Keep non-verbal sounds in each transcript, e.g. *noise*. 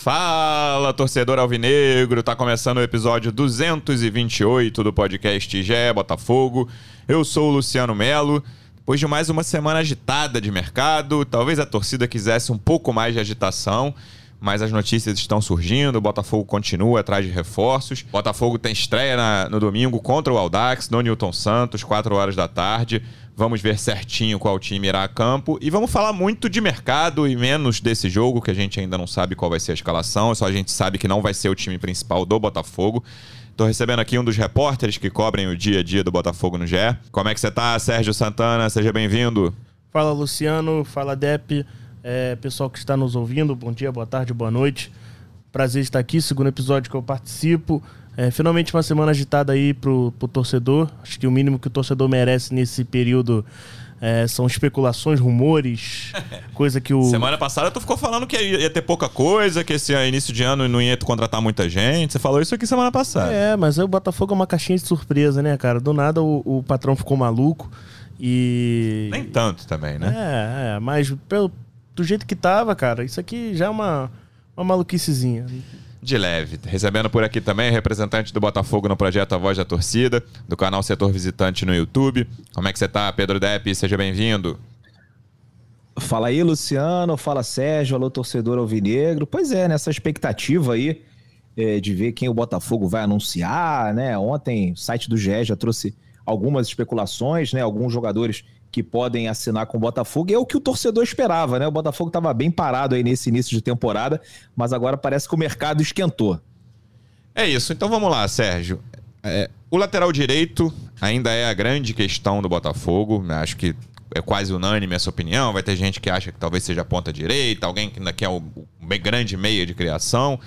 Fala, torcedor alvinegro! Tá começando o episódio 228 do podcast Gé Botafogo. Eu sou o Luciano Melo. Depois de mais uma semana agitada de mercado, talvez a torcida quisesse um pouco mais de agitação, mas as notícias estão surgindo, o Botafogo continua atrás de reforços. O Botafogo tem estreia na, no domingo contra o Aldax, no Newton Santos, 4 horas da tarde. Vamos ver certinho qual time irá a campo. E vamos falar muito de mercado e menos desse jogo, que a gente ainda não sabe qual vai ser a escalação. Só a gente sabe que não vai ser o time principal do Botafogo. Estou recebendo aqui um dos repórteres que cobrem o dia a dia do Botafogo no GE. Como é que você está, Sérgio Santana? Seja bem-vindo. Fala, Luciano. Fala, Dep. É, pessoal que está nos ouvindo, bom dia, boa tarde, boa noite. Prazer estar aqui, segundo episódio que eu participo. É, finalmente uma semana agitada aí pro, pro torcedor. Acho que o mínimo que o torcedor merece nesse período é, são especulações, rumores, *laughs* coisa que o. Semana passada tu ficou falando que ia ter pouca coisa, que esse início de ano não ia contratar muita gente. Você falou isso aqui semana passada. É, mas aí o Botafogo é uma caixinha de surpresa, né, cara? Do nada o, o patrão ficou maluco e. Nem tanto também, né? É, é, mas pelo, do jeito que tava, cara, isso aqui já é uma, uma maluquicezinha de leve. Recebendo por aqui também representante do Botafogo no projeto A Voz da Torcida, do canal Setor Visitante no YouTube. Como é que você tá, Pedro Depp? Seja bem-vindo. Fala aí, Luciano. Fala, Sérgio. Alô, torcedor alvinegro. Pois é, nessa expectativa aí é, de ver quem o Botafogo vai anunciar, né? Ontem o site do GE já trouxe algumas especulações, né? Alguns jogadores que podem assinar com o Botafogo. É o que o torcedor esperava, né? O Botafogo estava bem parado aí nesse início de temporada, mas agora parece que o mercado esquentou. É isso. Então vamos lá, Sérgio. É, o lateral direito ainda é a grande questão do Botafogo. Acho que é quase unânime essa opinião. Vai ter gente que acha que talvez seja a ponta direita, alguém que ainda quer o grande meia de criação.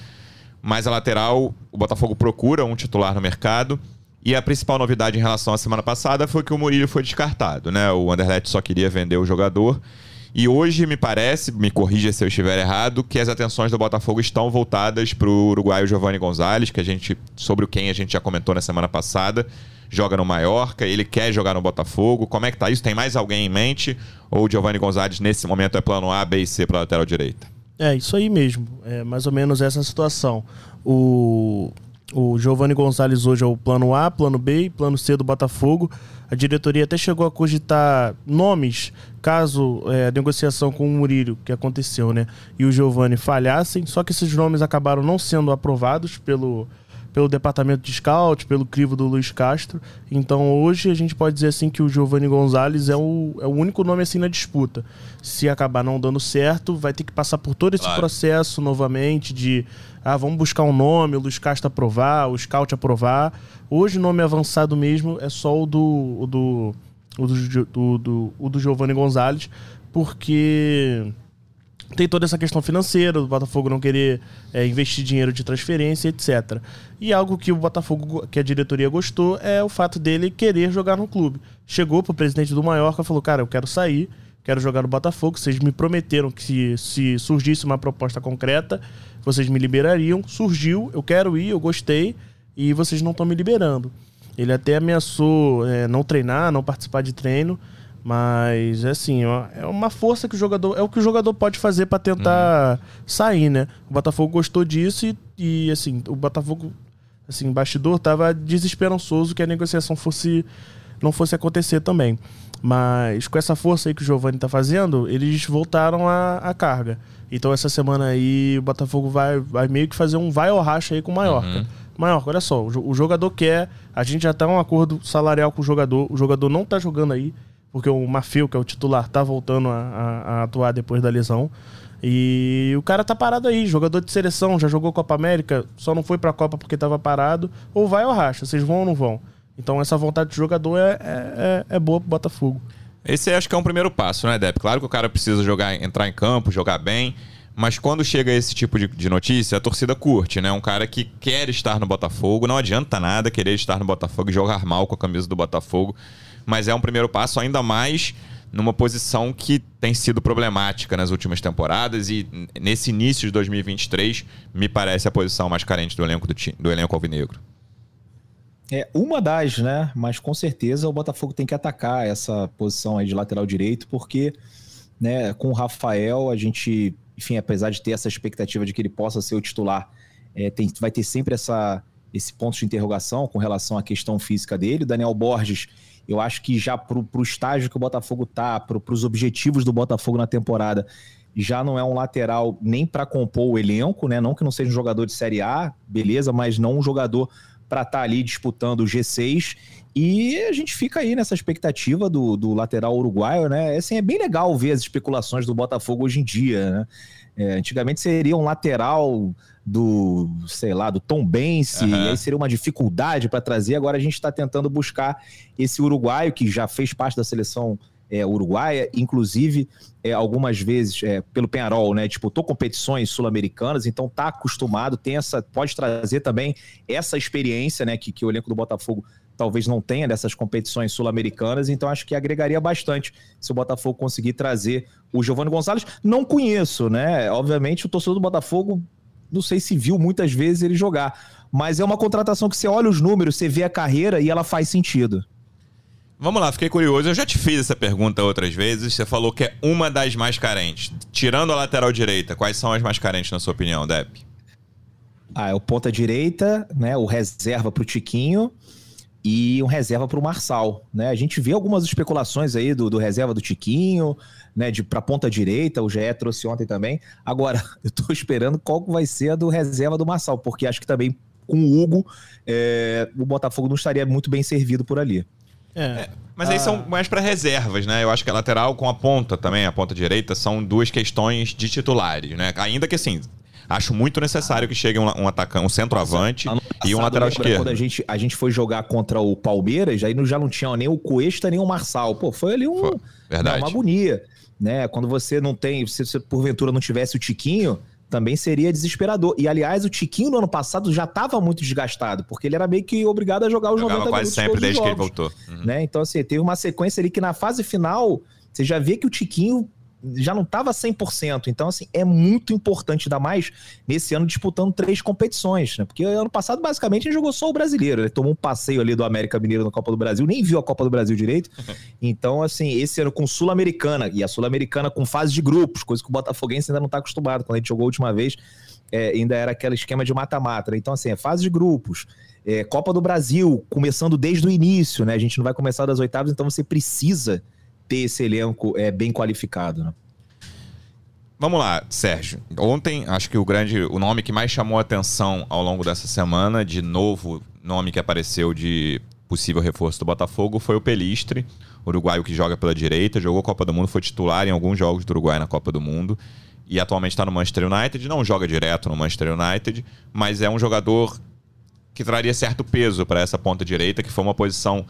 Mas a lateral, o Botafogo procura um titular no mercado. E a principal novidade em relação à semana passada foi que o Murilo foi descartado, né? O Anderlecht só queria vender o jogador. E hoje me parece, me corrija se eu estiver errado, que as atenções do Botafogo estão voltadas para o uruguaio Giovanni Gonzalez, que a gente sobre o quem a gente já comentou na semana passada, joga no Mallorca, ele quer jogar no Botafogo. Como é que tá isso? Tem mais alguém em mente ou o Giovanni Gonzalez nesse momento é plano A, B e C para lateral direita? É, isso aí mesmo. É mais ou menos essa situação. O o Giovanni Gonzalez hoje é o plano A, plano B e plano C do Botafogo. A diretoria até chegou a cogitar nomes caso é, a negociação com o Murilo, que aconteceu, né, e o Giovanni falhassem, só que esses nomes acabaram não sendo aprovados pelo, pelo departamento de scout, pelo crivo do Luiz Castro. Então hoje a gente pode dizer assim que o Giovanni Gonzalez é o, é o único nome assim na disputa. Se acabar não dando certo, vai ter que passar por todo esse claro. processo novamente de ah, vamos buscar um nome, o Luiz Castro aprovar, o scout aprovar. Hoje o nome avançado mesmo é só o do, o do, o do, do, do, o do Giovanni Gonzalez, porque tem toda essa questão financeira do Botafogo não querer é, investir dinheiro de transferência, etc. E algo que o Botafogo, que a diretoria gostou, é o fato dele querer jogar no clube. Chegou pro presidente do Mallorca e falou: Cara, eu quero sair, quero jogar no Botafogo. Vocês me prometeram que se, se surgisse uma proposta concreta, vocês me liberariam. Surgiu, eu quero ir, eu gostei, e vocês não estão me liberando. Ele até ameaçou é, não treinar, não participar de treino. Mas, assim, é uma força que o jogador. É o que o jogador pode fazer para tentar uhum. sair, né? O Botafogo gostou disso e, e, assim, o Botafogo, assim, bastidor tava desesperançoso que a negociação fosse. não fosse acontecer também. Mas com essa força aí que o Giovanni tá fazendo, eles voltaram a, a carga. Então essa semana aí o Botafogo vai, vai meio que fazer um vai ou racha aí com o Mallorca. Uhum. Mallorca, olha só, o, jogador quer, a gente já tá em um acordo salarial com o jogador, o jogador não tá jogando aí porque o Mafio, que é o titular, tá voltando a, a, a, atuar depois da lesão. E o cara tá parado aí, jogador de seleção, já jogou Copa América, só não foi pra Copa porque tava parado. Ou vai ou racha, vocês vão ou não vão? Então essa vontade de jogador é, é, é, é boa pro Botafogo. Esse acho que é um primeiro passo, né, Depp? Claro que o cara precisa jogar, entrar em campo, jogar bem. Mas quando chega esse tipo de, de, notícia, a torcida curte, né? Um cara que quer estar no Botafogo, não adianta nada querer estar no Botafogo e jogar mal com a camisa do Botafogo mas é um primeiro passo ainda mais numa posição que tem sido problemática nas últimas temporadas e nesse início de 2023 me parece a posição mais carente do elenco do, do elenco alvinegro. É uma das, né? Mas com certeza o Botafogo tem que atacar essa posição aí de lateral direito, porque né, com o Rafael a gente enfim, apesar de ter essa expectativa de que ele possa ser o titular, é, tem, vai ter sempre essa, esse ponto de interrogação com relação à questão física dele. O Daniel Borges, eu acho que já para o estágio que o Botafogo tá, para os objetivos do Botafogo na temporada, já não é um lateral nem para compor o elenco, né? Não que não seja um jogador de Série A, beleza, mas não um jogador para estar tá ali disputando o G6. E a gente fica aí nessa expectativa do, do lateral uruguaio, né? Assim, é bem legal ver as especulações do Botafogo hoje em dia, né? É, antigamente seria um lateral do, sei lá, do Tom Bense, uhum. e aí seria uma dificuldade para trazer. Agora a gente está tentando buscar esse uruguaio que já fez parte da seleção é, uruguaia, inclusive é, algumas vezes é, pelo Penarol, né? Disputou competições sul-americanas, então tá acostumado, tem essa, pode trazer também essa experiência, né? Que, que o elenco do Botafogo talvez não tenha dessas competições sul-americanas, então acho que agregaria bastante se o Botafogo conseguir trazer o Giovanni Gonçalves. Não conheço, né? Obviamente o torcedor do Botafogo não sei se viu muitas vezes ele jogar, mas é uma contratação que você olha os números, você vê a carreira e ela faz sentido. Vamos lá, fiquei curioso. Eu já te fiz essa pergunta outras vezes. Você falou que é uma das mais carentes. Tirando a lateral direita, quais são as mais carentes, na sua opinião, Depp? Ah, é o ponta direita, né? O reserva para o Tiquinho e um reserva para o Marçal, né? A gente vê algumas especulações aí do, do reserva do Tiquinho, né? De para ponta direita, o GE trouxe ontem também. Agora, *laughs* eu estou esperando qual vai ser a do reserva do Marçal, porque acho que também com o Hugo é, o Botafogo não estaria muito bem servido por ali. É. É, mas aí são mais para reservas, né? Eu acho que a lateral com a ponta também, a ponta direita, são duas questões de titulares, né? Ainda que assim, acho muito necessário que chegue um, um atacante, um centroavante e um lateral esquerdo. Quando a gente, a gente foi jogar contra o Palmeiras, aí já não tinha nem o Cuesta nem o Marçal. Pô, foi ali um, foi. Verdade. uma agonia. Né? Quando você não tem, se você porventura não tivesse o Tiquinho, também seria desesperador. E, aliás, o Tiquinho no ano passado já estava muito desgastado, porque ele era meio que obrigado a jogar os Jogava 90 quase sempre desde jogos, que ele voltou. Uhum. Né? Então, assim, teve uma sequência ali que na fase final, você já vê que o Tiquinho já não estava 100%. Então, assim, é muito importante, ainda mais nesse ano disputando três competições, né? Porque ano passado, basicamente, ele jogou só o brasileiro. Ele tomou um passeio ali do América Mineiro na Copa do Brasil, nem viu a Copa do Brasil direito. *laughs* Então, assim, esse ano com Sul-Americana, e a Sul-Americana com fase de grupos, coisa que o Botafoguense ainda não está acostumado. Quando a gente jogou a última vez, é, ainda era aquele esquema de mata-mata. Né? Então, assim, é fase de grupos. É, Copa do Brasil, começando desde o início, né? A gente não vai começar das oitavas, então você precisa ter esse elenco é, bem qualificado. Né? Vamos lá, Sérgio. Ontem, acho que o grande, o nome que mais chamou a atenção ao longo dessa semana, de novo nome que apareceu de possível reforço do Botafogo, foi o Pelistre, uruguaio que joga pela direita, jogou Copa do Mundo, foi titular em alguns jogos do Uruguai na Copa do Mundo e atualmente está no Manchester United. Não joga direto no Manchester United, mas é um jogador que traria certo peso para essa ponta direita, que foi uma posição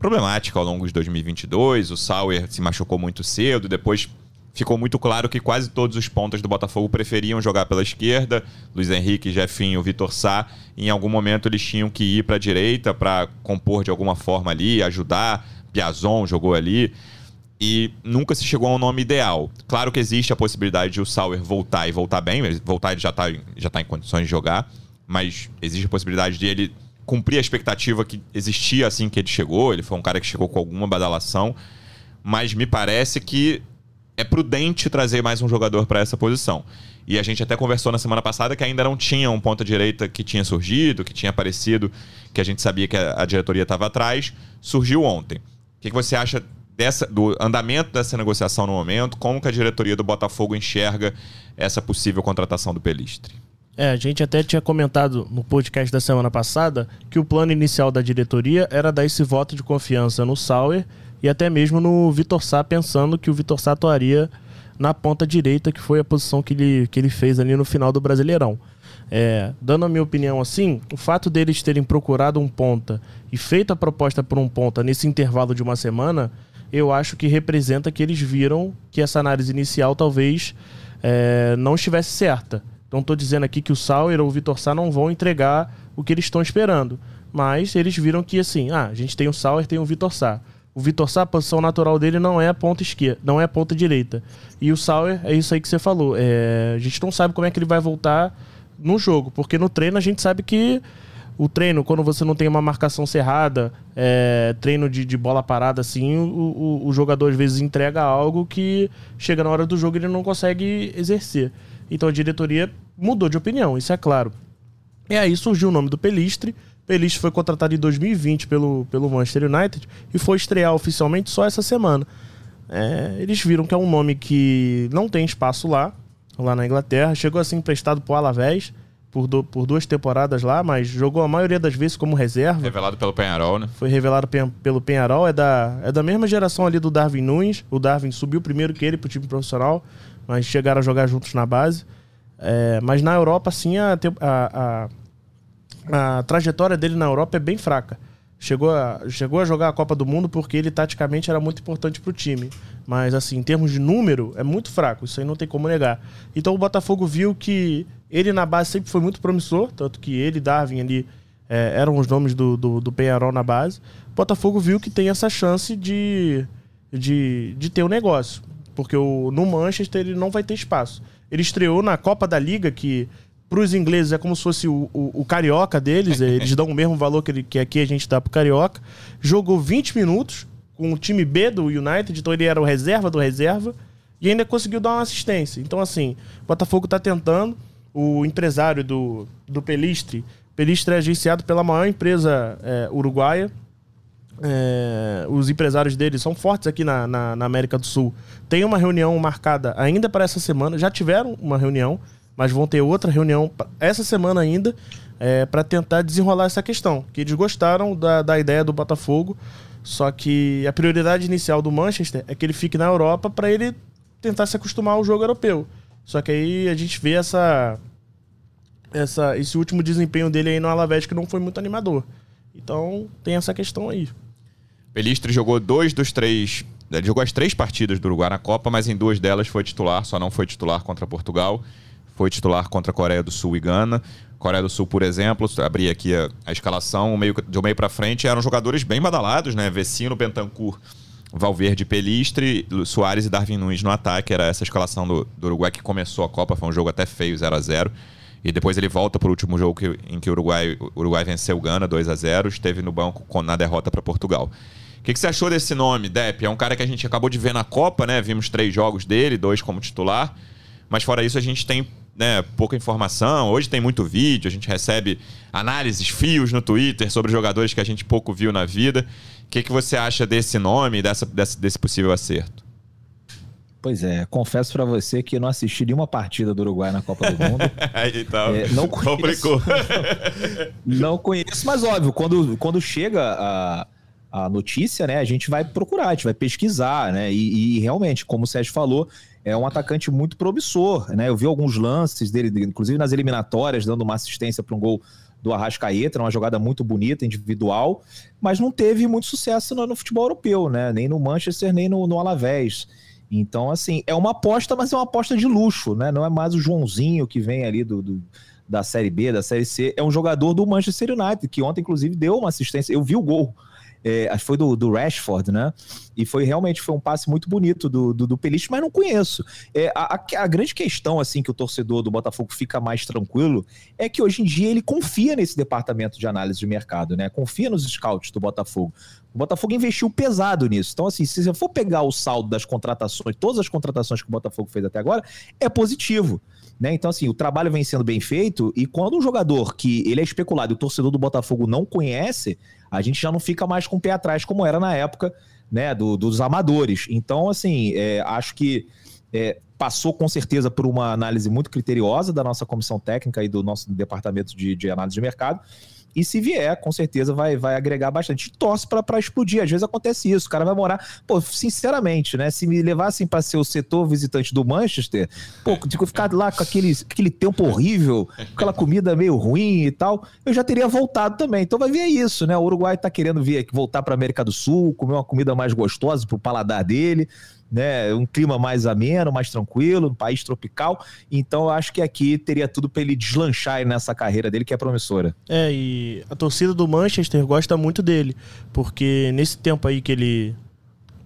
problemática ao longo de 2022. O Sauer se machucou muito cedo, depois ficou muito claro que quase todos os pontas do Botafogo preferiam jogar pela esquerda. Luiz Henrique, Jefinho, Vitor Sá. Em algum momento eles tinham que ir para a direita para compor de alguma forma ali, ajudar. Piazon jogou ali. E nunca se chegou a um nome ideal. Claro que existe a possibilidade de o Sauer voltar e voltar bem. Voltar ele já está já tá em condições de jogar. Mas existe a possibilidade de ele cumprir a expectativa que existia assim que ele chegou. Ele foi um cara que chegou com alguma badalação. Mas me parece que é prudente trazer mais um jogador para essa posição. E a gente até conversou na semana passada que ainda não tinha um ponta-direita que tinha surgido, que tinha aparecido, que a gente sabia que a, a diretoria estava atrás. Surgiu ontem. O que, que você acha dessa, do andamento dessa negociação no momento? Como que a diretoria do Botafogo enxerga essa possível contratação do Pelistre? É, a gente até tinha comentado no podcast da semana passada que o plano inicial da diretoria era dar esse voto de confiança no Sauer e até mesmo no Vitor Sá, pensando que o Vitor Sá atuaria na ponta direita, que foi a posição que ele, que ele fez ali no final do Brasileirão. É, dando a minha opinião assim, o fato deles terem procurado um ponta e feito a proposta por um ponta nesse intervalo de uma semana, eu acho que representa que eles viram que essa análise inicial talvez é, não estivesse certa. Não estou dizendo aqui que o Sauer ou o Vitor Sá não vão entregar o que eles estão esperando. Mas eles viram que assim, ah, a gente tem o Sauer, tem o Vitor Sá. O Vitor Sá, a posição natural dele não é a ponta esquerda, não é a ponta direita. E o Sauer, é isso aí que você falou. É, a gente não sabe como é que ele vai voltar no jogo, porque no treino a gente sabe que o treino, quando você não tem uma marcação cerrada, é, treino de, de, bola parada assim, o, o, o, jogador às vezes entrega algo que chega na hora do jogo e ele não consegue exercer. Então a diretoria mudou de opinião, isso é claro. E aí surgiu o nome do Pelistre. Pelistre foi contratado em 2020 pelo, pelo Manchester United e foi estrear oficialmente só essa semana. É, eles viram que é um nome que não tem espaço lá, lá na Inglaterra. Chegou a ser emprestado para o Alavés por, do, por duas temporadas lá, mas jogou a maioria das vezes como reserva. Revelado pelo Penharol, né? Foi revelado pelo Penharol, é da, é da mesma geração ali do Darwin Nunes. O Darwin subiu primeiro que ele pro time profissional, mas chegaram a jogar juntos na base. É, mas na Europa, sim, a, a, a, a trajetória dele na Europa é bem fraca chegou a, chegou a jogar a Copa do Mundo porque ele taticamente era muito importante para o time. Mas, assim, em termos de número, é muito fraco. Isso aí não tem como negar. Então o Botafogo viu que ele na base sempre foi muito promissor, tanto que ele e Darwin ali é, eram os nomes do, do, do Penharol na base. O Botafogo viu que tem essa chance de, de, de ter um negócio. Porque o, no Manchester ele não vai ter espaço. Ele estreou na Copa da Liga, que para os ingleses é como se fosse o, o, o, carioca deles, eles dão o mesmo valor que, ele, que aqui a gente dá pro carioca. Jogou 20 minutos com o time B do United, então ele era o reserva do reserva e ainda conseguiu dar uma assistência. Então, assim, o Botafogo está tentando. O empresário do, do Pelistre, Pelistre é agenciado pela maior empresa é, uruguaia. É, os empresários dele são fortes aqui na, na, na América do Sul. Tem uma reunião marcada ainda para essa semana, já tiveram uma reunião mas vão ter outra reunião essa semana ainda é, para tentar desenrolar essa questão. Que eles gostaram da, da ideia do Botafogo, só que a prioridade inicial do Manchester é que ele fique na Europa para ele tentar se acostumar ao jogo europeu. Só que aí a gente vê essa, essa esse último desempenho dele aí no Alavés que não foi muito animador. Então tem essa questão aí. Pelistre jogou dois dos três. Ele jogou as três partidas do Uruguai na Copa, mas em duas delas foi titular, só não foi titular contra Portugal foi titular contra Coreia do Sul e Gana. Coreia do Sul, por exemplo, abri aqui a, a escalação, meio, de um meio para frente, eram jogadores bem badalados, né? Vecino, Bentancur, Valverde, Pelistre, Soares e Darwin Nunes no ataque. Era essa escalação do, do Uruguai que começou a Copa, foi um jogo até feio, 0 a 0 E depois ele volta para o último jogo que, em que o Uruguai, Uruguai venceu o Gana 2 a 0 esteve no banco com, na derrota para Portugal. O que, que, você achou desse nome, Depp? É um cara que a gente acabou de ver na Copa, né? Vimos três jogos dele, dois como titular. Mas fora isso, a gente tem né, pouca informação. Hoje tem muito vídeo, a gente recebe análises, fios no Twitter sobre jogadores que a gente pouco viu na vida. O que, que você acha desse nome, dessa, desse, desse possível acerto? Pois é, confesso para você que não assisti nenhuma partida do Uruguai na Copa do Mundo. *laughs* então, é, não *laughs* conheço, complicou. não conheço, mas óbvio, quando, quando chega a, a notícia, né, a gente vai procurar, a gente vai pesquisar, né, e, e realmente, como o Sérgio falou, é um atacante muito promissor, né? Eu vi alguns lances dele, inclusive nas eliminatórias, dando uma assistência para um gol do Arrascaeta, uma jogada muito bonita, individual, mas não teve muito sucesso no, no futebol europeu, né? Nem no Manchester, nem no, no Alavés. Então, assim, é uma aposta, mas é uma aposta de luxo, né? Não é mais o Joãozinho que vem ali do, do da Série B, da Série C. É um jogador do Manchester United, que ontem, inclusive, deu uma assistência. Eu vi o gol é, acho que foi do, do, Rashford, né? E foi realmente foi um passe muito bonito do, do, do mas não conheço. É, a, a, grande questão, assim, que o torcedor do Botafogo fica mais tranquilo é que hoje em dia ele confia nesse departamento de análise de mercado, né? Confia nos scouts do Botafogo. O Botafogo investiu pesado nisso. Então, assim, se você for pegar o saldo das contratações, todas as contratações que o Botafogo fez até agora, é positivo. Né? Então, assim, o trabalho vem sendo bem feito e quando um jogador que ele é especulado e o torcedor do Botafogo não conhece, a gente já não fica mais com o pé atrás como era na época né, do, dos amadores. Então, assim, é, acho que é, passou com certeza por uma análise muito criteriosa da nossa comissão técnica e do nosso departamento de, de análise de mercado. E se vier, com certeza vai, vai agregar bastante. Torce para explodir. Às vezes acontece isso. O cara vai morar. Pô, sinceramente, né? Se me levassem para ser o setor visitante do Manchester, pô, tipo, ficar lá com aquele, aquele tempo horrível, aquela comida meio ruim e tal, eu já teria voltado também. Então vai ver isso, né? O Uruguai tá querendo vir voltar para América do Sul, comer uma comida mais gostosa pro paladar dele né? Um clima mais ameno, mais tranquilo, um país tropical. Então eu acho que aqui teria tudo para ele deslanchar nessa carreira dele que é promissora. É, e a torcida do Manchester gosta muito dele, porque nesse tempo aí que ele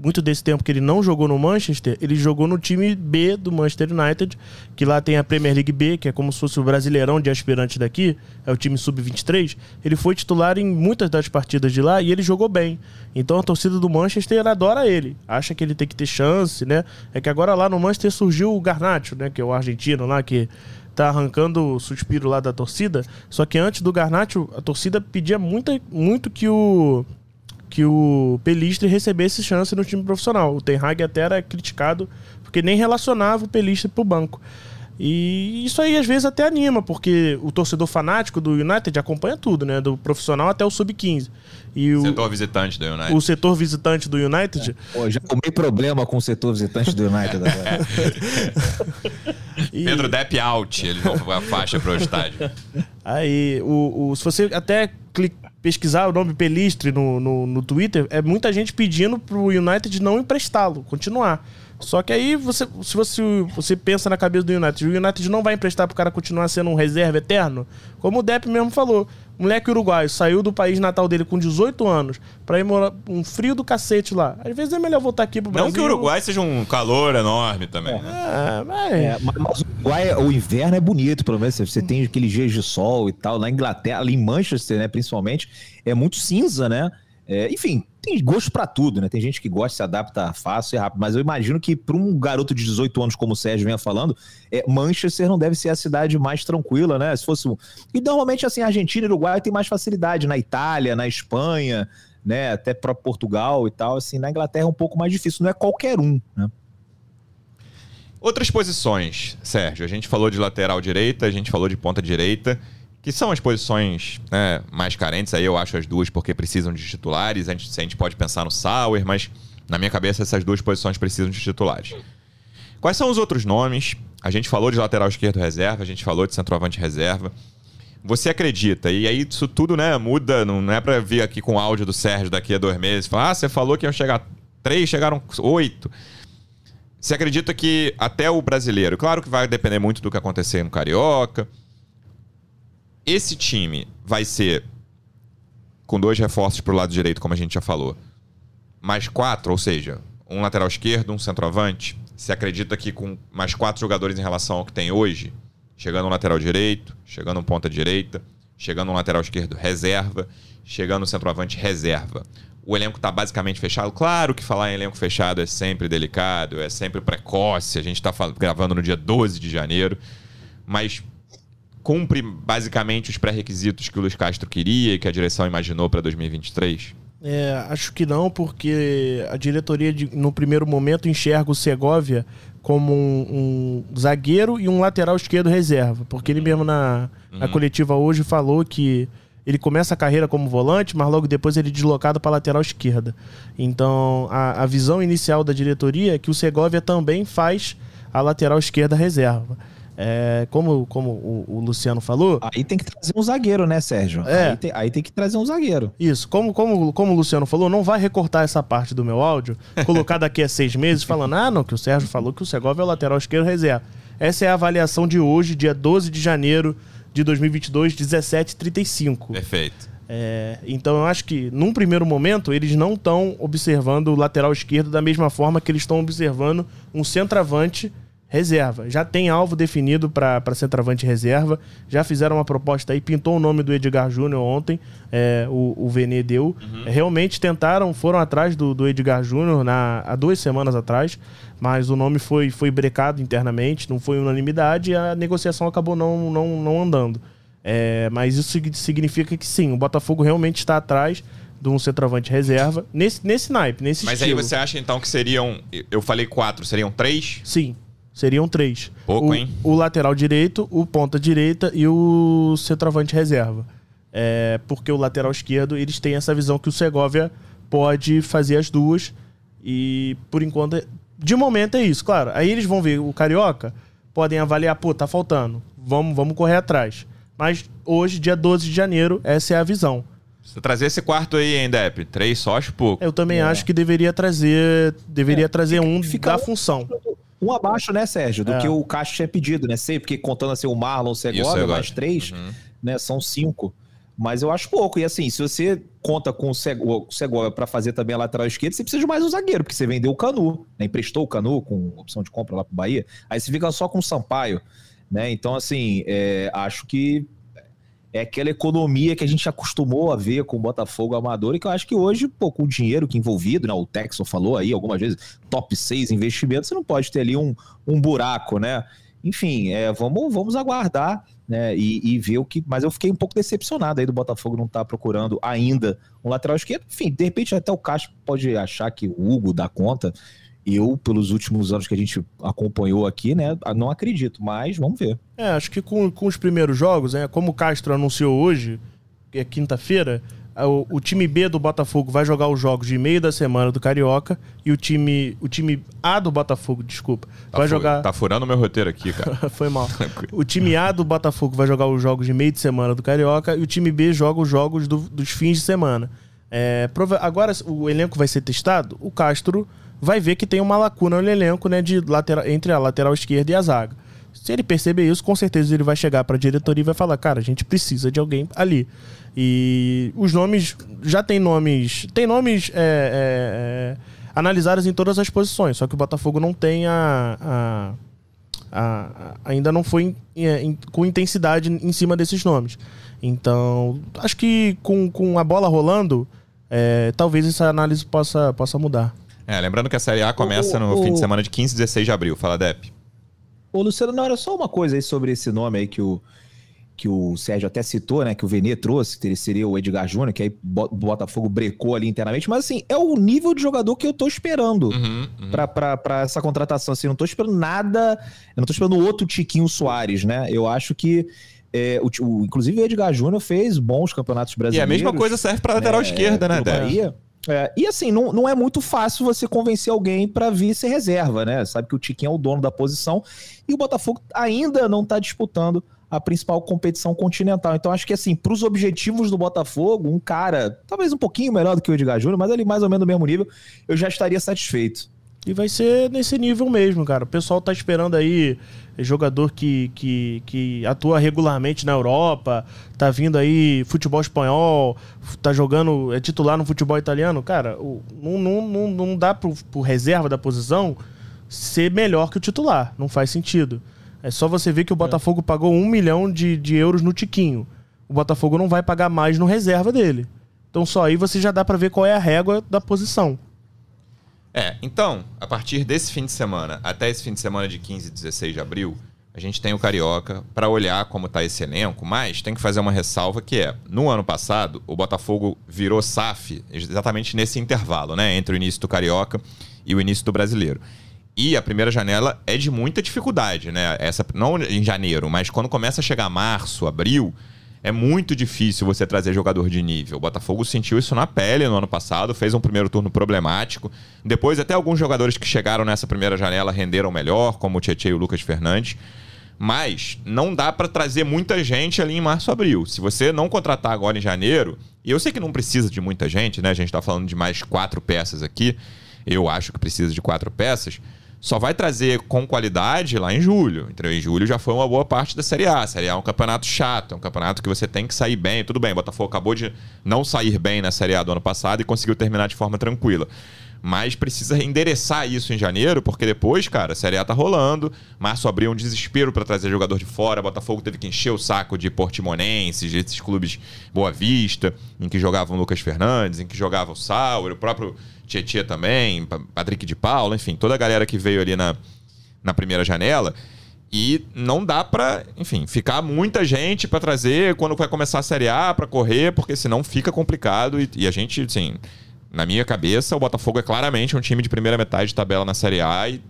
muito desse tempo que ele não jogou no Manchester, ele jogou no time B do Manchester United, que lá tem a Premier League B, que é como se fosse o brasileirão de aspirantes daqui, é o time sub-23. Ele foi titular em muitas das partidas de lá e ele jogou bem. Então a torcida do Manchester adora ele, acha que ele tem que ter chance, né? É que agora lá no Manchester surgiu o Garnacho, né, que é o argentino lá que tá arrancando o suspiro lá da torcida. Só que antes do Garnacho, a torcida pedia muito, muito que o que o Pelistre recebesse chance no time profissional. O Ten Hag até era criticado porque nem relacionava o Pelistre pro banco. E isso aí às vezes até anima, porque o torcedor fanático do United acompanha tudo, né? Do profissional até o sub-15. E o setor visitante do United. O setor visitante do United. É. Pô, já tomei problema com o setor visitante do United agora. *laughs* e... Pedro Depp out, ele vão a faixa pro estádio. Aí, o, o, se você até pesquisar o nome Pelistre no, no, no Twitter, é muita gente pedindo pro United não emprestá-lo, continuar. Só que aí, você, se você, você pensa na cabeça do United, o United não vai emprestar pro cara continuar sendo um reserva eterno, como o Depp mesmo falou. Moleque uruguaio saiu do país natal dele com 18 anos pra ir morar um frio do cacete lá. Às vezes é melhor voltar aqui pro Brasil. Não que o Uruguai seja um calor enorme também. Né? É, mas... É, mas, o Uruguai, o inverno é bonito, pelo menos. Você tem aquele dias de sol e tal. Na Inglaterra, ali em Manchester, né, principalmente, é muito cinza, né? É, enfim, tem gosto para tudo, né? Tem gente que gosta, se adapta fácil e rápido, mas eu imagino que para um garoto de 18 anos, como o Sérgio vinha falando, é, Manchester não deve ser a cidade mais tranquila, né? Se fosse. E normalmente, assim, Argentina e Uruguai tem mais facilidade, na Itália, na Espanha, né? Até para Portugal e tal. Assim, na Inglaterra é um pouco mais difícil, não é qualquer um, né? Outras posições, Sérgio. A gente falou de lateral direita, a gente falou de ponta direita que são as posições né, mais carentes, aí eu acho as duas porque precisam de titulares. A gente, a gente pode pensar no Sauer, mas na minha cabeça essas duas posições precisam de titulares. Quais são os outros nomes? A gente falou de lateral esquerdo reserva, a gente falou de centroavante reserva. Você acredita, e aí isso tudo né, muda, não é para vir aqui com o áudio do Sérgio daqui a dois meses, falar, ah, você falou que iam chegar três, chegaram oito. Você acredita que até o brasileiro, claro que vai depender muito do que acontecer no Carioca, esse time vai ser com dois reforços para o lado direito, como a gente já falou, mais quatro, ou seja, um lateral esquerdo, um centroavante. Se acredita que com mais quatro jogadores em relação ao que tem hoje, chegando um lateral direito, chegando um ponta direita, chegando um lateral esquerdo reserva, chegando um centroavante reserva. O elenco está basicamente fechado. Claro que falar em elenco fechado é sempre delicado, é sempre precoce. A gente está gravando no dia 12 de janeiro. Mas cumpre basicamente os pré-requisitos que o Luiz Castro queria e que a direção imaginou para 2023? É, acho que não, porque a diretoria, de, no primeiro momento, enxerga o Segovia como um, um, zagueiro e um lateral esquerdo reserva. Porque ele mesmo na, uhum. na coletiva hoje falou que ele começa a carreira como volante, mas logo depois ele é deslocado para a lateral esquerda. Então, a, a visão inicial da diretoria é que o Segovia também faz a lateral esquerda reserva. É, como como o, o, Luciano falou. Aí tem que trazer um zagueiro, né, Sérgio? É. Aí, tem, aí tem que trazer um zagueiro. Isso. Como, como, como o Luciano falou, não vai recortar essa parte do meu áudio, colocar daqui a seis meses *laughs* falando, ah, não, que o Sérgio falou que o Segovia é o lateral esquerdo reserva. Essa é a avaliação de hoje, dia 12 de janeiro de 2022, 17h35. Perfeito. É, então eu acho que, num primeiro momento, eles não estão observando o lateral esquerdo da mesma forma que eles estão observando um centroavante reserva. Já tem alvo definido para centroavante reserva. Já fizeram uma proposta aí, pintou o nome do Edgar Júnior ontem, é, o, o Vene deu. Uhum. Realmente tentaram, foram atrás do, do Edgar Júnior há duas semanas atrás, mas o nome foi, foi brecado internamente, não foi unanimidade e a negociação acabou não, não, não andando. É, mas isso significa que sim, o Botafogo realmente está atrás de um centroavante reserva, nesse, nesse naipe, nesse Mas estilo. aí você acha então que seriam, eu falei quatro, seriam três? Sim. Seriam três. Pouco, o, hein? O lateral direito, o ponta direita e o centroavante reserva. É, porque o lateral esquerdo, eles têm essa visão que o Segovia pode fazer as duas. E por enquanto, de momento é isso, claro. Aí eles vão ver o Carioca, podem avaliar, pô, tá faltando. Vamos, vamos correr atrás. Mas hoje, dia 12 de janeiro, essa é a visão. Você trazer esse quarto aí, hein, Depp? Três só, acho pouco. Eu também é. acho que deveria trazer. Deveria é. trazer um fica da função um abaixo, né, Sérgio, do é. que o Caixa tinha pedido, né? Sei, porque contando assim o Marlon, o Segovia, mais três, uhum. né? São cinco. Mas eu acho pouco. E assim, se você conta com o Segovia para fazer também a lateral esquerda, você precisa de mais um zagueiro, porque você vendeu o Canu, né? emprestou o Canu com opção de compra lá para Bahia. Aí você fica só com o Sampaio. Né? Então, assim, é, acho que é aquela economia que a gente acostumou a ver com o Botafogo amador e que eu acho que hoje, pô, com o dinheiro que envolvido, né? O Texon falou aí algumas vezes, top 6 investimentos, você não pode ter ali um, um buraco, né? Enfim, é, vamos, vamos aguardar né, e, e, ver o que. Mas eu fiquei um pouco decepcionado aí do Botafogo não estar tá procurando ainda um lateral esquerdo. Enfim, de repente até o Castro pode achar que o Hugo dá conta. Eu, pelos últimos anos que a gente acompanhou aqui, né, não acredito, mas vamos ver. É, acho que com, com os primeiros jogos, né, como o Castro anunciou hoje, que é quinta-feira, o, o, time B do Botafogo vai jogar os jogos de meio da semana do Carioca e o time, o time A do Botafogo, desculpa, tá vai jogar. Tá furando o meu roteiro aqui, cara. *laughs* Foi mal. *laughs* o time A do Botafogo vai jogar os jogos de meio de semana do Carioca e o time B joga os jogos do, dos fins de semana. É, agora o elenco vai ser testado. O Castro vai ver que tem uma lacuna no elenco, né, de lateral, entre a lateral esquerda e a zaga. Se ele perceber isso, com certeza ele vai chegar para a diretoria e vai falar: cara, a gente precisa de alguém ali. E os nomes. Já tem nomes. Tem nomes é, é, é, analisados em todas as posições, só que o Botafogo não tem a. a, a ainda não foi em, é, em, com intensidade em cima desses nomes. Então, acho que com, com a bola rolando, é, talvez essa análise possa, possa mudar. É, lembrando que a Série A começa o, no o, fim de semana de 15 e 16 de abril. Fala, Dep. Ô, Luciano, não, era só uma coisa aí sobre esse nome aí que o, que o Sérgio até citou, né? Que o Vene trouxe, que seria o Edgar Júnior, que aí o Botafogo brecou ali internamente. Mas, assim, é o nível de jogador que eu tô esperando uhum, uhum. Pra, pra, pra, essa contratação. Assim, não tô esperando nada. Eu não tô esperando outro Tiquinho Soares, né? Eu acho que. É, o, o, inclusive o Edgar Júnior fez bons campeonatos brasileiros. E a mesma coisa serve para lateral é, esquerda, né, Bahia. É, e assim, não, não é muito fácil você convencer alguém para vir ser reserva, né? Sabe que o Tiquinho é o dono da posição e o Botafogo ainda não está disputando a principal competição continental. Então, acho que assim, para os objetivos do Botafogo, um cara, talvez um pouquinho melhor do que o Edgar Júnior, mas ali mais ou menos no mesmo nível, eu já estaria satisfeito. E vai ser nesse nível mesmo, cara. O pessoal tá esperando aí jogador que, que, que atua regularmente na Europa, tá vindo aí futebol espanhol, tá jogando, é titular no futebol italiano. Cara, não, não, não, não dá pro, pro reserva da posição ser melhor que o titular. Não faz sentido. É só você ver que o Botafogo é. pagou um milhão de, de euros no Tiquinho. O Botafogo não vai pagar mais no reserva dele. Então só aí você já dá para ver qual é a régua da posição. É, então, a partir desse fim de semana até esse fim de semana de 15 e 16 de abril, a gente tem o Carioca para olhar como está esse elenco, mas tem que fazer uma ressalva que é, no ano passado, o Botafogo virou SAF exatamente nesse intervalo, né, entre o início do Carioca e o início do Brasileiro. E a primeira janela é de muita dificuldade, né? Essa não em janeiro, mas quando começa a chegar março, abril, é muito difícil você trazer jogador de nível. O Botafogo sentiu isso na pele no ano passado, fez um primeiro turno problemático. Depois, até alguns jogadores que chegaram nessa primeira janela renderam melhor, como o Tietchan e o Lucas Fernandes. Mas não dá para trazer muita gente ali em março, abril. Se você não contratar agora em janeiro, e eu sei que não precisa de muita gente, né? A gente está falando de mais quatro peças aqui. Eu acho que precisa de quatro peças só vai trazer com qualidade lá em julho. Então, em julho já foi uma boa parte da Série A. A Série A é um campeonato chato, é um campeonato que você tem que sair bem. Tudo bem, Botafogo acabou de não sair bem na Série A do ano passado e conseguiu terminar de forma tranquila. Mas precisa endereçar isso em janeiro, porque depois, cara, a Série A tá rolando. Março abriu um desespero para trazer jogador de fora. Botafogo teve que encher o saco de Portimonenses, desses clubes Boa Vista, em que jogavam Lucas Fernandes, em que jogava o Sauer, o próprio Tietchan também, Patrick de Paula, enfim, toda a galera que veio ali na, na primeira janela. E não dá para, enfim, ficar muita gente para trazer quando vai começar a Série A para correr, porque senão fica complicado. E, e, a gente, assim, na minha cabeça, o Botafogo é claramente um time de primeira metade de tabela na Série A e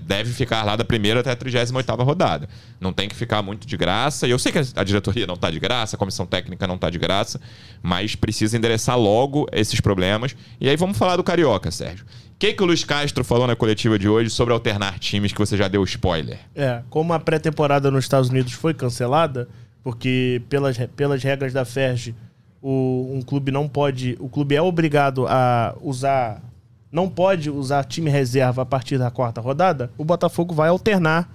deve ficar lá da primeira até a 38 rodada. Não tem que ficar muito de graça. E eu sei que a diretoria não está de graça, a comissão técnica não está de graça, mas precisa endereçar logo esses problemas. E aí vamos falar do Carioca, Sérgio. O que, que o Luiz Castro falou na coletiva de hoje sobre alternar times que você já deu spoiler? É, como a pré-temporada nos Estados Unidos foi cancelada, porque pelas, pelas regras da FERJ, o, um clube não pode. O clube é obrigado a usar não pode usar time reserva a partir da quarta rodada, o Botafogo vai alternar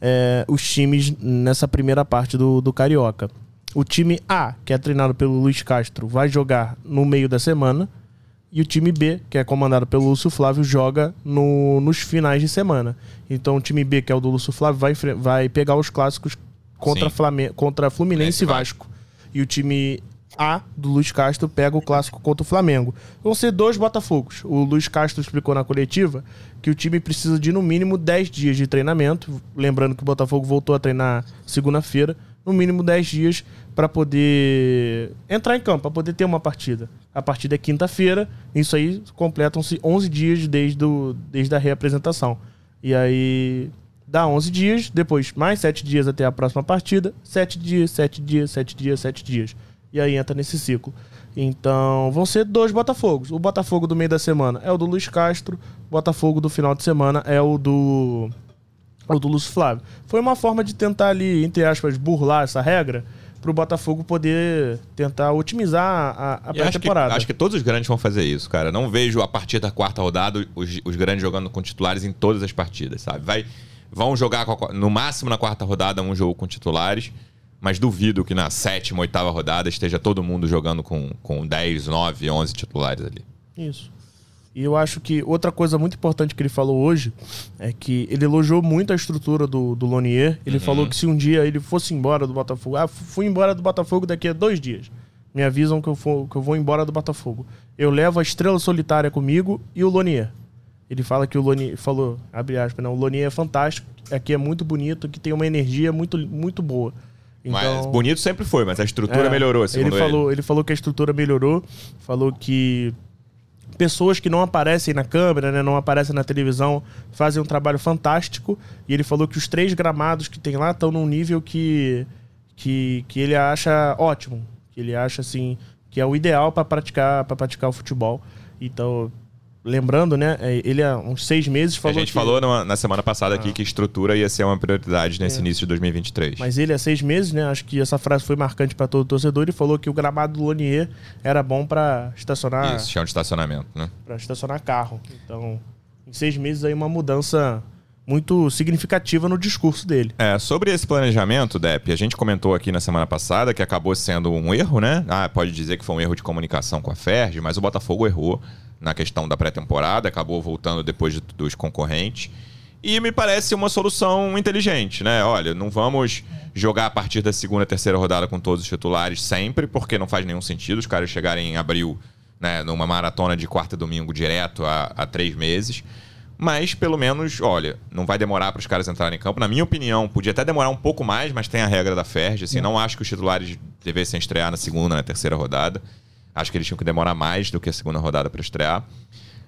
é, os times nessa primeira parte do, do Carioca. o time A, que é treinado pelo Luiz Castro, vai jogar no meio da semana. E o time B, que é comandado pelo Lúcio Flávio, joga no, nos finais de semana. Então o time B, que é o do Lúcio Flávio, vai, vai pegar os clássicos contra, Flamengo, contra Fluminense e Vasco. E o time A do Luiz Castro pega o clássico contra o Flamengo. Vão ser dois Botafogos. O Luiz Castro explicou na coletiva que o time precisa de no mínimo 10 dias de treinamento. Lembrando que o Botafogo voltou a treinar segunda-feira. No mínimo 10 dias para poder entrar em campo, para poder ter uma partida. A partida é quinta-feira, isso aí completam-se 11 dias desde, o, desde a reapresentação. E aí dá 11 dias, depois mais 7 dias até a próxima partida, 7 dias, 7 dias, 7 dias, 7 dias. E aí entra nesse ciclo. Então vão ser dois Botafogos. O Botafogo do meio da semana é o do Luiz Castro, o Botafogo do final de semana é o do o do Lúcio Flávio. Foi uma forma de tentar ali, entre aspas, burlar essa regra para o Botafogo poder tentar otimizar a, a pré-temporada. Acho, acho, que todos os grandes vão fazer isso, cara. Não vejo a partir da quarta rodada os, os grandes jogando com titulares em todas as partidas, sabe? Vai, vão jogar no máximo na quarta rodada um jogo com titulares, mas duvido que na sétima, oitava rodada esteja todo mundo jogando com, com 10, 9, 11 titulares ali. Isso. E eu acho que outra coisa muito importante que ele falou hoje é que ele elogiou muito a estrutura do, do Lonier. Ele uhum. falou que se um dia ele fosse embora do Botafogo, ah, fui embora do Botafogo daqui a dois dias. Me avisam que eu, for, que eu vou embora do Botafogo. Eu levo a estrela solitária comigo e o Lonier. Ele fala que o Lonier, falou, abre aspas, não, o Lonier é fantástico, aqui é muito bonito, que tem uma energia muito, muito boa. Então, mas bonito sempre foi, mas a estrutura é, melhorou, segundo ele. Falou, ele. ele falou que a estrutura melhorou, falou que pessoas que não aparecem na câmera, né, não aparecem na televisão, fazem um trabalho fantástico. E ele falou que os três gramados que tem lá estão num nível que, que, que ele acha ótimo. Que ele acha assim que é o ideal para praticar, para praticar o futebol. Então, lembrando, né? É, ele há uns seis meses falou. A gente que... falou na, na semana passada ah. aqui que estrutura ia ser uma prioridade nesse é. início de 2023. Mas ele há seis meses, né? Acho que essa frase foi marcante para todo torcedor e falou que o gramado do Lonier era bom para estacionar. Isso, chão de estacionamento, né? Para estacionar carro. Então, em seis meses aí uma mudança muito significativa no discurso dele. É, sobre esse planejamento, Dep, a gente comentou aqui na semana passada que acabou sendo um erro, né? Ah, pode dizer que foi um erro de comunicação com a Ferdi, mas o Botafogo errou na questão da pré-temporada, acabou voltando depois de, dos concorrentes. E me parece uma solução inteligente, né? Olha, não vamos jogar a partir da segunda, terceira rodada com todos os titulares sempre, porque não faz nenhum sentido os caras chegarem em abril, né, numa maratona de quarta e domingo direto há, há três meses. Mas, pelo menos, olha, não vai demorar para os caras entrarem em campo. Na minha opinião, podia até demorar um pouco mais, mas tem a regra da Ferg. Assim, não acho que os titulares devessem estrear na segunda, na terceira rodada. Acho que eles tinham que demorar mais do que a segunda rodada para estrear.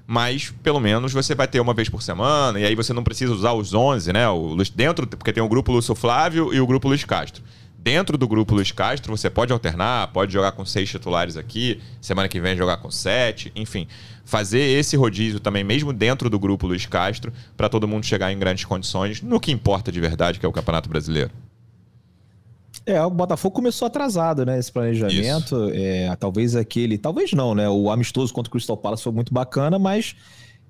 Mas, pelo menos, você vai ter uma vez por semana, e aí você não precisa usar os 11, né? O, dentro, porque tem o grupo Lúcio Flávio e o grupo Luiz Castro. Dentro do grupo Luiz Castro, você pode alternar, pode jogar com seis titulares aqui, semana que vem jogar com sete, enfim. Fazer esse rodízio também, mesmo dentro do grupo Luiz Castro, para todo mundo chegar em grandes condições, no que importa de verdade, que é o Campeonato Brasileiro. É, o Botafogo começou atrasado, né? Esse planejamento. É, talvez aquele. Talvez não, né? O amistoso contra o Crystal Palace foi muito bacana, mas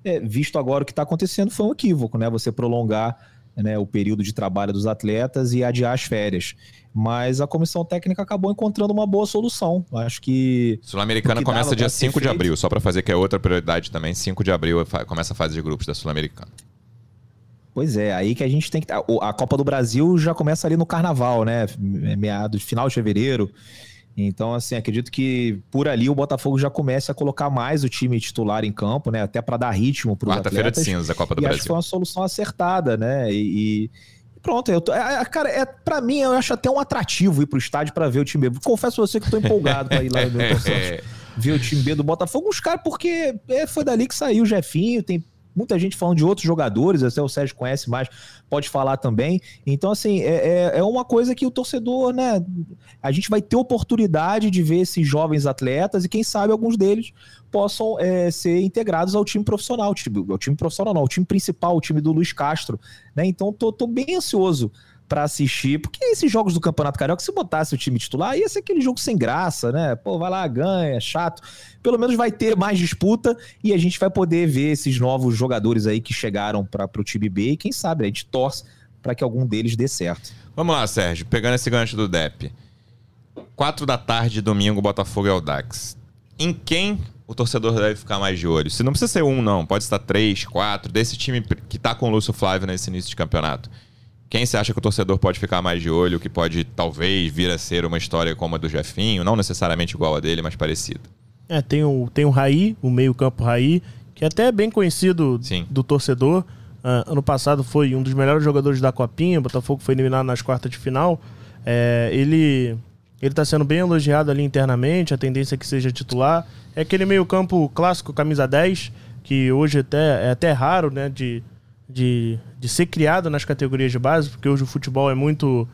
é, visto agora o que está acontecendo, foi um equívoco, né? Você prolongar né, o período de trabalho dos atletas e adiar as férias. Mas a comissão técnica acabou encontrando uma boa solução. Acho que. Sul-Americana começa dia 5 de abril, só para fazer que é outra prioridade também. 5 de abril começa a fase de grupos da Sul-Americana. Pois é, aí que a gente tem que. A Copa do Brasil já começa ali no carnaval, né? Meados, final de fevereiro. Então, assim, acredito que por ali o Botafogo já começa a colocar mais o time titular em campo, né? Até para dar ritmo para os Quarta-feira de cinza, a Copa do e Brasil. Acho que foi uma solução acertada, né? E, e pronto, eu tô, é, é cara, é, para mim eu acho até um atrativo ir pro estádio para ver o time B. Confesso a você que estou empolgado para ir lá *laughs* ver o time B do Botafogo. Os caras, porque é, foi dali que saiu o Jefinho, tem muita gente falando de outros jogadores, até o Sérgio conhece mais, pode falar também. Então, assim, é, é, é uma coisa que o torcedor, né? A gente vai ter oportunidade de ver esses jovens atletas e quem sabe alguns deles possam é, ser integrados ao time profissional, time, ao time profissional, não, ao time principal, o time do Luiz Castro, né? Então, tô, tô bem ansioso para assistir, porque esses jogos do Campeonato Carioca, se botasse o time titular, ia ser aquele jogo sem graça, né? Pô, vai lá, ganha, chato. Pelo menos vai ter mais disputa e a gente vai poder ver esses novos jogadores aí que chegaram para o time B e quem sabe a gente torce para que algum deles dê certo. Vamos lá, Sérgio, pegando esse gancho do DEP. 4 da tarde, domingo, Botafogo e Aldax. Em quem o torcedor deve ficar mais de olho? Se não precisa ser um, não. Pode estar três, quatro. Desse time que tá com o Lúcio Flávio nesse início de campeonato. Quem você acha que o torcedor pode ficar mais de olho, que pode talvez vir a ser uma história como a do Jefinho, não necessariamente igual a dele, mas parecida? É, tem o, tem o Raí, o meio-campo Raí, que é até bem conhecido Sim. do torcedor. Uh, ano passado foi um dos melhores jogadores da Copinha, o Botafogo foi eliminado nas quartas de final. É, ele ele está sendo bem elogiado ali internamente, a tendência é que seja titular. É aquele meio-campo clássico, camisa 10, que hoje até, é até raro né, de, de, de ser criado nas categorias de base, porque hoje o futebol é muito.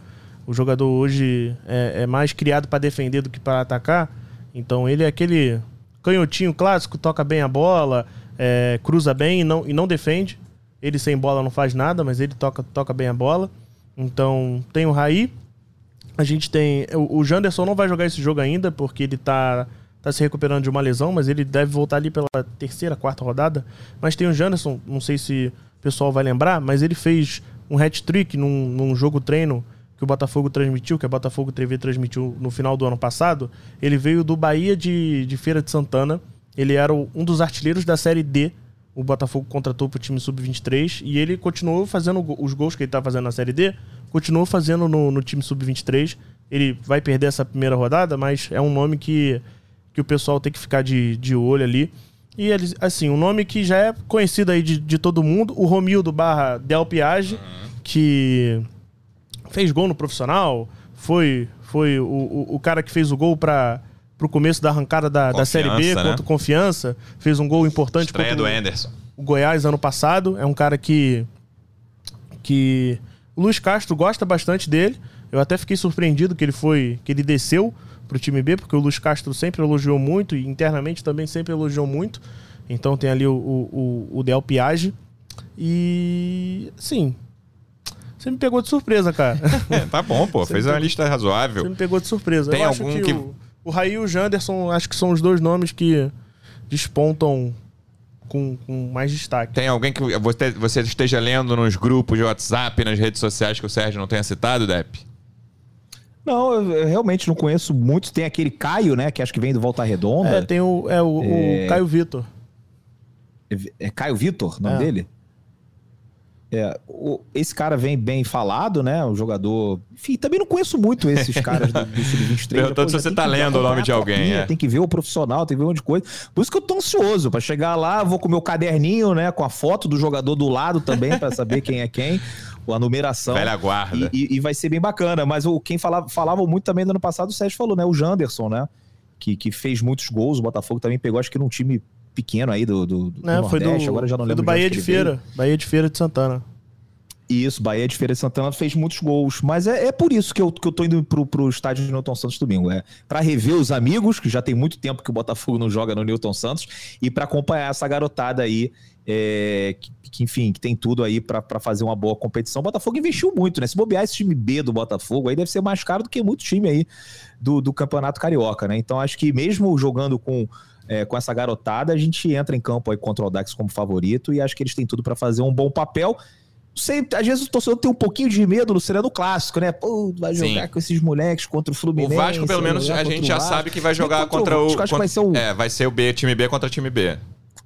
O jogador hoje é, é mais criado para defender do que para atacar. Então ele é aquele canhotinho clássico, toca bem a bola, é, cruza bem e não, e não defende. Ele sem bola não faz nada, mas ele toca, toca bem a bola. Então tem o Raí, a gente tem. O, Janderson não vai jogar esse jogo ainda, porque ele tá, tá se recuperando de uma lesão, mas ele deve voltar ali pela terceira, quarta rodada. Mas tem o Janderson, não sei se o pessoal vai lembrar, mas ele fez um hat-trick num, num jogo treino que o Botafogo transmitiu, que a Botafogo TV transmitiu no final do ano passado. Ele veio do Bahia de, de Feira de Santana. Ele era um dos artilheiros da Série D. O Botafogo contratou para o time sub-23 e ele continuou fazendo os gols que ele estava tá fazendo na Série D continuou fazendo no, no time sub-23. Ele vai perder essa primeira rodada, mas é um nome que, que o pessoal tem que ficar de, de olho ali. E eles, assim, um nome que já é conhecido aí de, de todo mundo, o Romildo barra Del Piage, uhum. que fez gol no profissional, foi, foi o, o, o cara que fez o gol para pro começo da arrancada da, da Série B né? contra Confiança, fez um gol importante Estreia contra do Anderson. o Goiás ano passado. É um cara que que o Luiz Castro gosta bastante dele. Eu até fiquei surpreendido que ele foi, que ele desceu pro time B, porque o Luiz Castro sempre elogiou muito e internamente também sempre elogiou muito. Então tem ali o, o, o Del Piage. E sim. Você me pegou de surpresa, cara. *laughs* tá bom, pô. Você Fez uma lista razoável. Você me pegou de surpresa. Tem Eu algum que, que... O, o Raí e o Janderson, acho que são os dois nomes que despontam com, com mais destaque. Tem alguém que você, você esteja lendo nos grupos de WhatsApp, nas redes sociais que o Sérgio não tenha citado, Depp? Não, eu realmente não conheço muito. Tem aquele Caio, né? Que acho que vem do Volta Redonda. É, tem o, é, o, é... o Caio Vitor. É, é Caio Vitor, o nome é. dele? É, o, esse cara vem bem falado, né? O jogador. Enfim, também não conheço muito esses caras do, do Sub-23. Perguntando se você tá lendo o nome de alguém. É. Tem que ver o profissional, tem que ver um monte de coisa. Por isso que eu tô ansioso para chegar lá, vou com o meu caderninho, né? Com a foto do jogador do lado também, para saber quem é quem. A numeração. Velha guarda. E, e, e, vai ser bem bacana. Mas o, quem falava, falava muito também no ano passado, o Sérgio falou, né? O Janderson, né? Que, que fez muitos gols. O Botafogo também pegou, acho que num time pequeno aí do, do, do é, Nordeste. Foi do, Agora já não lembro. do Bahia de Feira. Veio. Bahia de Feira de Santana. Isso, Bahia de Feira de Santana fez muitos gols. Mas é, é por isso que eu, que eu tô indo pro, pro estádio de Newton Santos domingo. É para rever os amigos, que já tem muito tempo que o Botafogo não joga no Newton Santos, e para acompanhar essa garotada aí, é, que, que, enfim, que tem tudo aí para fazer uma boa competição. O Botafogo investiu muito, né? Se bobear esse time B do Botafogo, aí deve ser mais caro do que muito time aí do, do Campeonato Carioca, né? Então acho que mesmo jogando com. É, com essa garotada, a gente entra em campo aí contra o Dax como favorito e acho que eles têm tudo para fazer um bom papel sei, às vezes o torcedor tem um pouquinho de medo no Sereno Clássico, né? Pô, vai jogar Sim. com esses moleques contra o Fluminense. O Vasco, pelo menos, a gente já sabe que vai jogar contra, contra, o. Acho que vai ser o. É, vai ser o B, time B contra time B.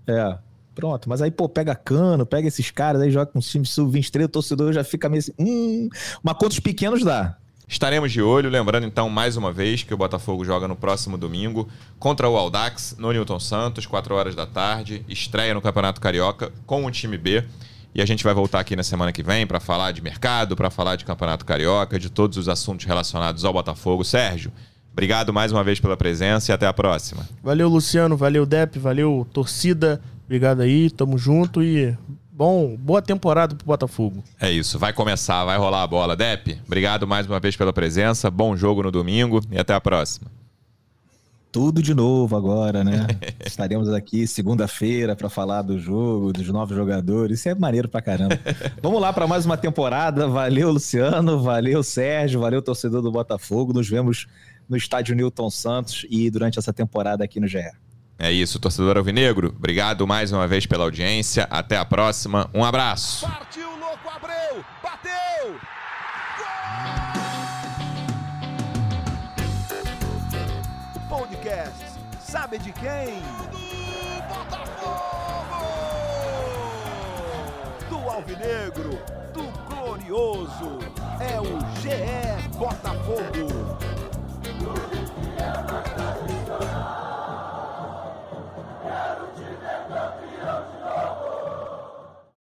É. Pronto, mas aí, pô, pega cano, pega esses caras, aí joga com o time sub-23, o torcedor já fica meio assim, hum, mas contra os pequenos dá. Estaremos de olho, lembrando então mais uma vez que o Botafogo joga no próximo domingo contra o Aldax, no Newton Santos, 4 horas da tarde, estreia no Campeonato Carioca com o time B. E a gente vai voltar aqui na semana que vem para falar de mercado, para falar de Campeonato Carioca, de todos os assuntos relacionados ao Botafogo. Sérgio, obrigado mais uma vez pela presença e até a próxima. Valeu, Luciano, valeu, Dep, valeu, torcida. Obrigado aí, tamo junto e bom, boa temporada pro Botafogo. É isso, vai começar, vai rolar a bola. Dep, obrigado mais uma vez pela presença, bom jogo no domingo e até a próxima tudo de novo agora, né? *laughs* Estaremos aqui segunda-feira para falar do jogo, dos novos jogadores. Isso é maneiro pra caramba. *laughs* Vamos lá para mais uma temporada. Valeu, Luciano. Valeu, Sérgio. Valeu, torcedor do Botafogo. Nos vemos no estádio Newton Santos e durante essa temporada aqui no GE. É isso, torcedor alvinegro. Obrigado mais uma vez pela audiência. Até a próxima. Um abraço. Partiu, louco, Abreu. Bateu. Gol! Podcast sabe de quem? Do Botafogo! Do alvinegro, do glorioso. É o GE Botafogo.